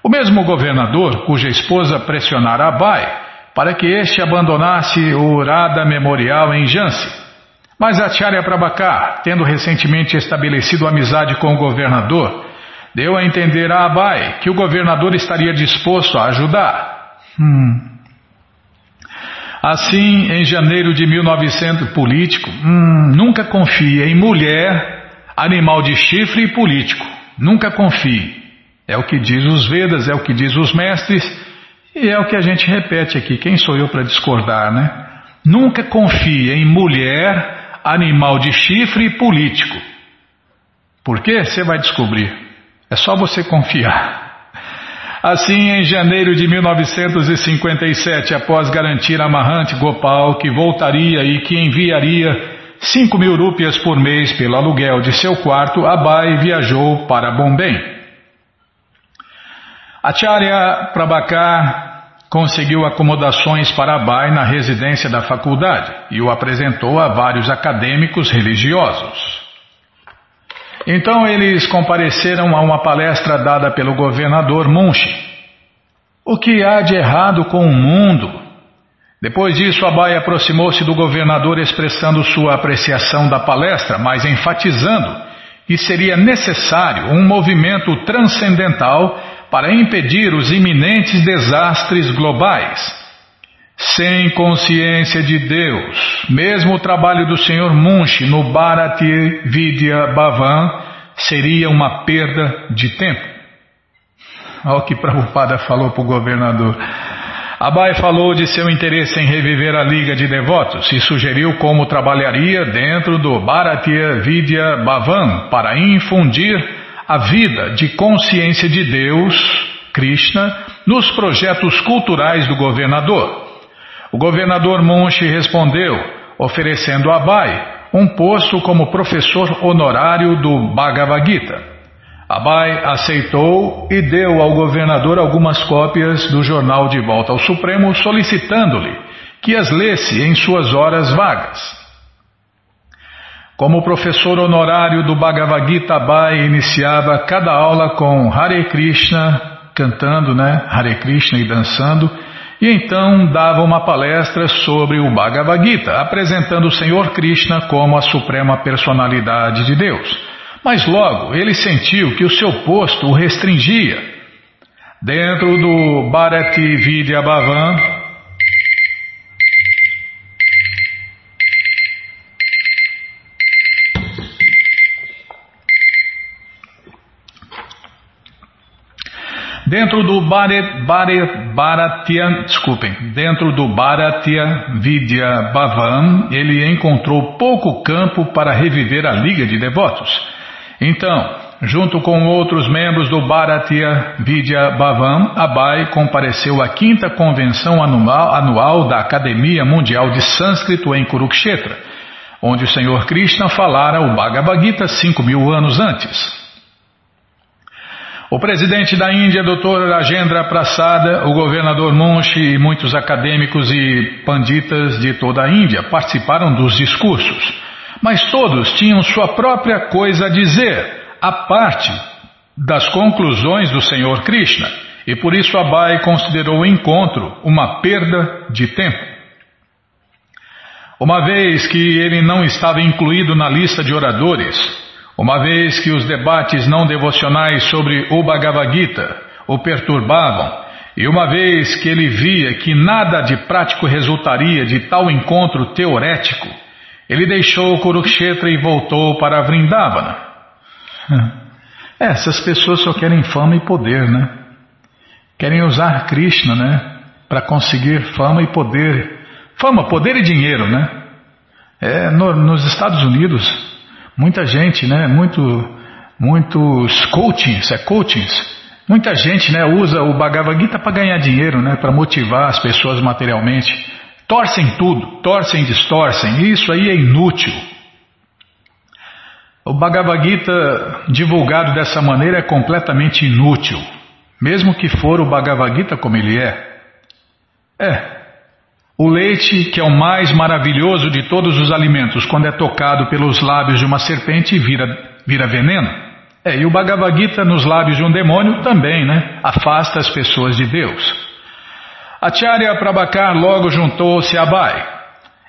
S1: o mesmo governador cuja esposa pressionara Abai para que este abandonasse o Radha Memorial em Jhansi. Mas Acharya Prabhakar, tendo recentemente estabelecido amizade com o governador, deu a entender a Abai que o governador estaria disposto a ajudar. Hum. Assim, em janeiro de 1900, político, hum, nunca confie em mulher, animal de chifre e político. Nunca confie. É o que diz os Vedas, é o que diz os mestres e é o que a gente repete aqui. Quem sou eu para discordar, né? Nunca confie em mulher, animal de chifre e político. Por quê? Você vai descobrir. É só você confiar. Assim, em janeiro de 1957, após garantir a Mahant Gopal que voltaria e que enviaria 5 mil rúpias por mês pelo aluguel de seu quarto, Abai viajou para Bombay. Acharya Prabhakar conseguiu acomodações para Abai na residência da faculdade e o apresentou a vários acadêmicos religiosos. Então eles compareceram a uma palestra dada pelo governador Munshi. O que há de errado com o mundo? Depois disso, Abai aproximou-se do governador expressando sua apreciação da palestra, mas enfatizando que seria necessário um movimento transcendental para impedir os iminentes desastres globais. Sem consciência de Deus, mesmo o trabalho do Sr. Munch no Bharati Vidya Bhavan seria uma perda de tempo. Olha o que Prabhupada falou para o governador. Abai falou de seu interesse em reviver a Liga de Devotos e sugeriu como trabalharia dentro do Bharatiya Vidya Bhavan para infundir a vida de consciência de Deus, Krishna, nos projetos culturais do governador. O governador Munshi respondeu, oferecendo a Abai um posto como professor honorário do Bhagavad Gita. Abai aceitou e deu ao governador algumas cópias do jornal de volta ao Supremo, solicitando-lhe que as lesse em suas horas vagas. Como professor honorário do Bhagavad Gita, Abai iniciava cada aula com Hare Krishna, cantando, né? Hare Krishna e dançando e então dava uma palestra sobre o Bhagavad Gita, apresentando o Senhor Krishna como a suprema personalidade de Deus. Mas logo ele sentiu que o seu posto o restringia. Dentro do Bharati Vidya Bhavan, Dentro do Bharatya, desculpem, dentro do Vidya Bhavan, ele encontrou pouco campo para reviver a liga de devotos. Então, junto com outros membros do Bharatya Vidya Bhavan, Abai compareceu à quinta convenção anual, anual da Academia Mundial de Sânscrito em Kurukshetra, onde o Senhor Krishna falara o Bhagavad Gita cinco mil anos antes. O presidente da Índia, Dr. Rajendra Prasada, o governador Munshi e muitos acadêmicos e panditas de toda a Índia participaram dos discursos. Mas todos tinham sua própria coisa a dizer, a parte das conclusões do Senhor Krishna, e por isso Abai considerou o encontro uma perda de tempo. Uma vez que ele não estava incluído na lista de oradores, uma vez que os debates não devocionais sobre o Bhagavad Gita o perturbavam, e uma vez que ele via que nada de prático resultaria de tal encontro teorético, ele deixou Kurukshetra e voltou para Vrindavana. É, essas pessoas só querem fama e poder, né? Querem usar Krishna, né? Para conseguir fama e poder. Fama, poder e dinheiro, né? É, no, nos Estados Unidos, Muita gente, né? Muito, muitos coachings, é coachings. Muita gente, né, usa o Bhagavad Gita para ganhar dinheiro, né, para motivar as pessoas materialmente. Torcem tudo, torcem, distorcem. Isso aí é inútil. O Bhagavad Gita divulgado dessa maneira é completamente inútil, mesmo que for o Bhagavad Gita como ele é. É, o leite, que é o mais maravilhoso de todos os alimentos, quando é tocado pelos lábios de uma serpente, vira, vira veneno. É, e o Bhagavad Gita nos lábios de um demônio também, né? Afasta as pessoas de Deus. Acharya Prabhakar logo juntou-se a Abai.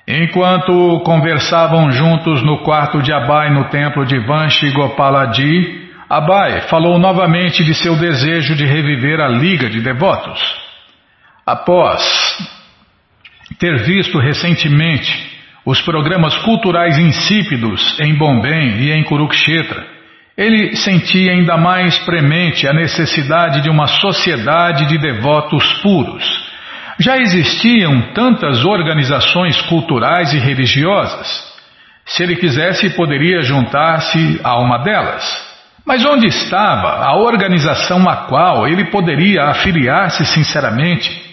S1: Enquanto conversavam juntos no quarto de Abai no templo de Vanshi Gopaladi, Abai falou novamente de seu desejo de reviver a Liga de Devotos. Após ter visto recentemente os programas culturais insípidos em Bombém e em Kurukshetra, ele sentia ainda mais premente a necessidade de uma sociedade de devotos puros. Já existiam tantas organizações culturais e religiosas. Se ele quisesse, poderia juntar-se a uma delas. Mas onde estava a organização a qual ele poderia afiliar-se sinceramente?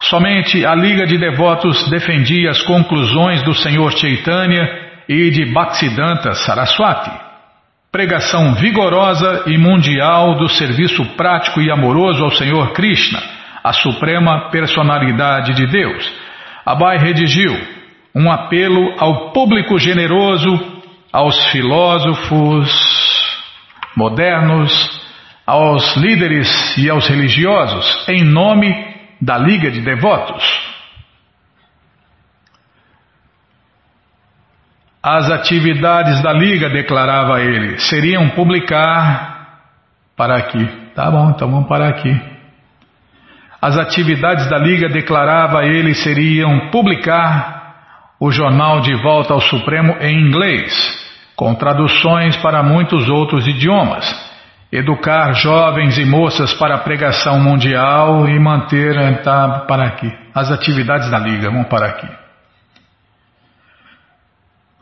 S1: Somente a Liga de Devotos defendia as conclusões do Senhor Chaitanya e de Bhaktisiddhanta Saraswati. Pregação vigorosa e mundial do serviço prático e amoroso ao Senhor Krishna, a suprema personalidade de Deus. Abai redigiu um apelo ao público generoso, aos filósofos modernos, aos líderes e aos religiosos, em nome da Liga de Devotos. As atividades da Liga, declarava ele, seriam publicar para aqui. Tá bom, então vamos parar aqui. As atividades da Liga, declarava ele, seriam publicar o jornal De Volta ao Supremo em inglês, com traduções para muitos outros idiomas, educar jovens e moças para a pregação mundial e manter. Tá, para aqui. As atividades da Liga, vamos parar aqui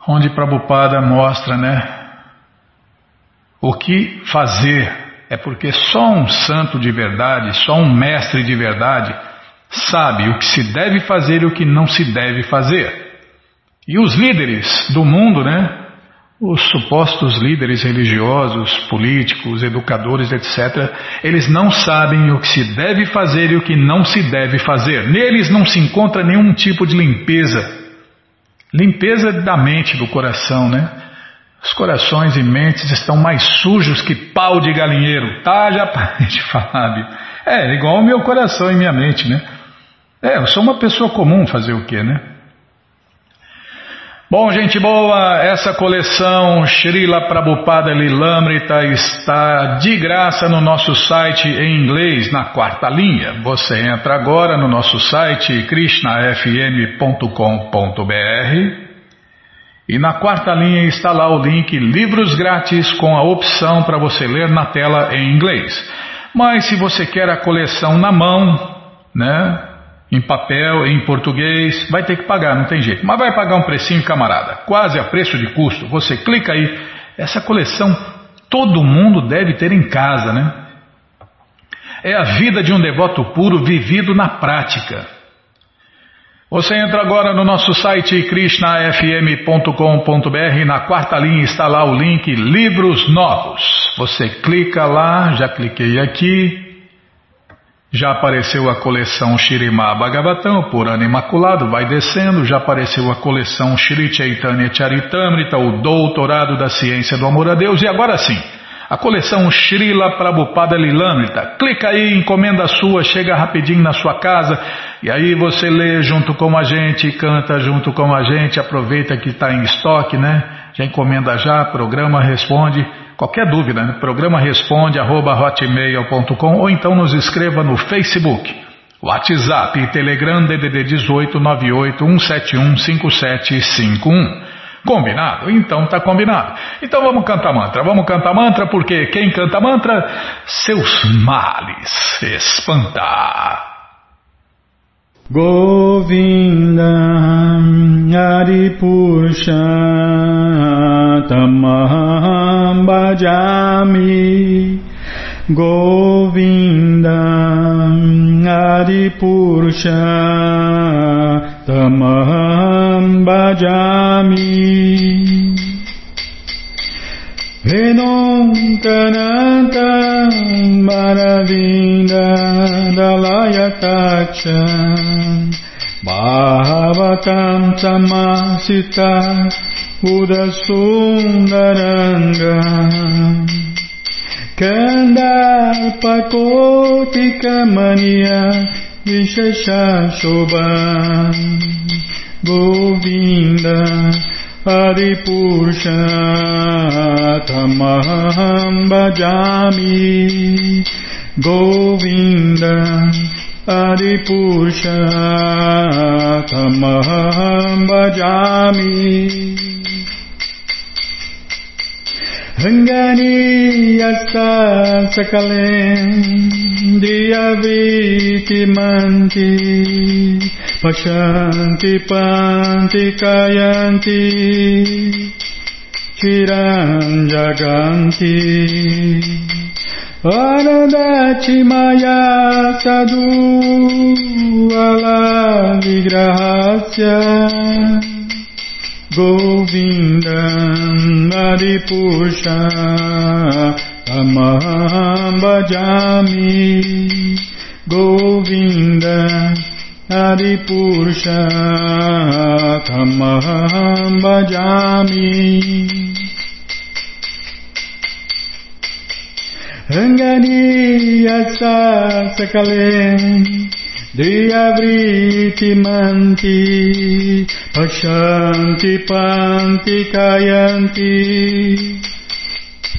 S1: onde Prabhupada mostra, né? O que fazer é porque só um santo de verdade, só um mestre de verdade sabe o que se deve fazer e o que não se deve fazer. E os líderes do mundo, né? Os supostos líderes religiosos, políticos, educadores, etc., eles não sabem o que se deve fazer e o que não se deve fazer. Neles não se encontra nenhum tipo de limpeza Limpeza da mente, do coração, né? Os corações e mentes estão mais sujos que pau de galinheiro. Tá, já parei de falar, É, igual o meu coração e minha mente, né? É, eu sou uma pessoa comum, fazer o quê, né? Bom, gente boa, essa coleção Srila Prabhupada Lilamrita está de graça no nosso site em inglês, na quarta linha. Você entra agora no nosso site krishnafm.com.br e na quarta linha está lá o link Livros Grátis com a opção para você ler na tela em inglês. Mas se você quer a coleção na mão, né? Em papel, em português, vai ter que pagar, não tem jeito. Mas vai pagar um precinho, camarada, quase a preço de custo. Você clica aí, essa coleção todo mundo deve ter em casa, né? É a vida de um devoto puro vivido na prática. Você entra agora no nosso site krishnafm.com.br na quarta linha está lá o link Livros Novos. Você clica lá, já cliquei aqui, já apareceu a coleção Shirimá Bhagavatam, por ano imaculado, vai descendo. Já apareceu a coleção Shri Chaitanya Charitamrita, o doutorado da ciência do amor a Deus. E agora sim, a coleção Srila Prabhupada Lilamrita. Clica aí, encomenda a sua, chega rapidinho na sua casa. E aí você lê junto com a gente, canta junto com a gente. Aproveita que está em estoque, né? Já encomenda já, programa, responde. Qualquer dúvida, né? programa responde arroba hotmail.com ou então nos escreva no Facebook, WhatsApp e Telegram DDD 18 98 171 5751. Combinado? Então tá combinado. Então vamos cantar mantra. Vamos cantar mantra porque quem canta mantra, seus males espanta.
S2: Govinda Adipurusha Adipurusha Tamaham Bhajami Venontananta Maravinda Dalayatacha Bhavatam Samasita Udasundaranga Kandalpakotika Mania Vishesha Shobha Govinda Adipurushattamaham bhajami. Govinda Adipurushattamaham bhajami रङ्गनीयसा सकलेन्द्रियवीतिमन्ति पशन्ति पान्ति कयन्ति चिरम् जगन्ति वरदचि मया सदूवला विग्रहस्य Govindam Adipusha Tamaham Bhajami Govinda Adipusha Tamaham Bhajami Rangani Yasa Sakale Diyavriti manti Pashanti panti kayanti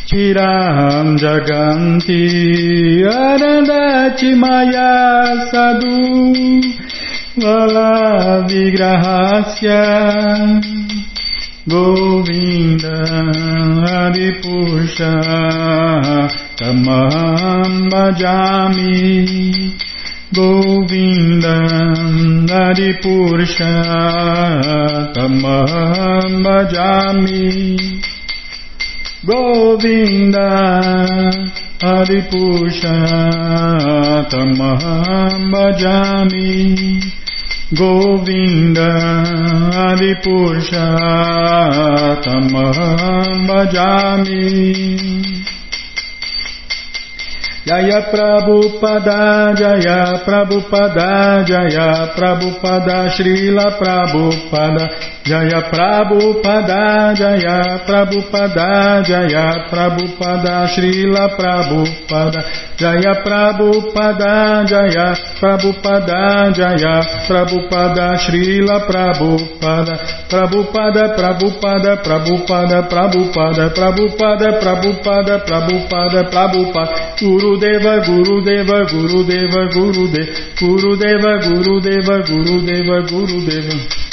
S2: tiram jaganti Arandati maya sadhu Vala vigrahasya Govinda Adipusha Tamam bhajami Govinda Hari Purushottam Bhajami Govinda Hari Purushottam Bhajami Govinda Hari Purushottam Bhajami Jaya Prabhupada, Jaya Prabhupada, Jaya Prabhupada, Srila Prabhupada, Jaya Prabhupada, Jaya Prabhupada, Jaya Prabhupada, Srila Prabhupada, Jaya Prabhupada, Jaya Prabhupada, Jaya Prabhupada, Srila Prabhupada, Prabhupada, Prabhupada, Prabhupada, Prabhupada, Prabhupada, Prabhupada, Prabhupada, Prabhupada, Guru Gurudeva, Gurudeva, Gurudeva, Gurudeva, Gurudeva, Gurudeva, Gurudeva, Gurudeva.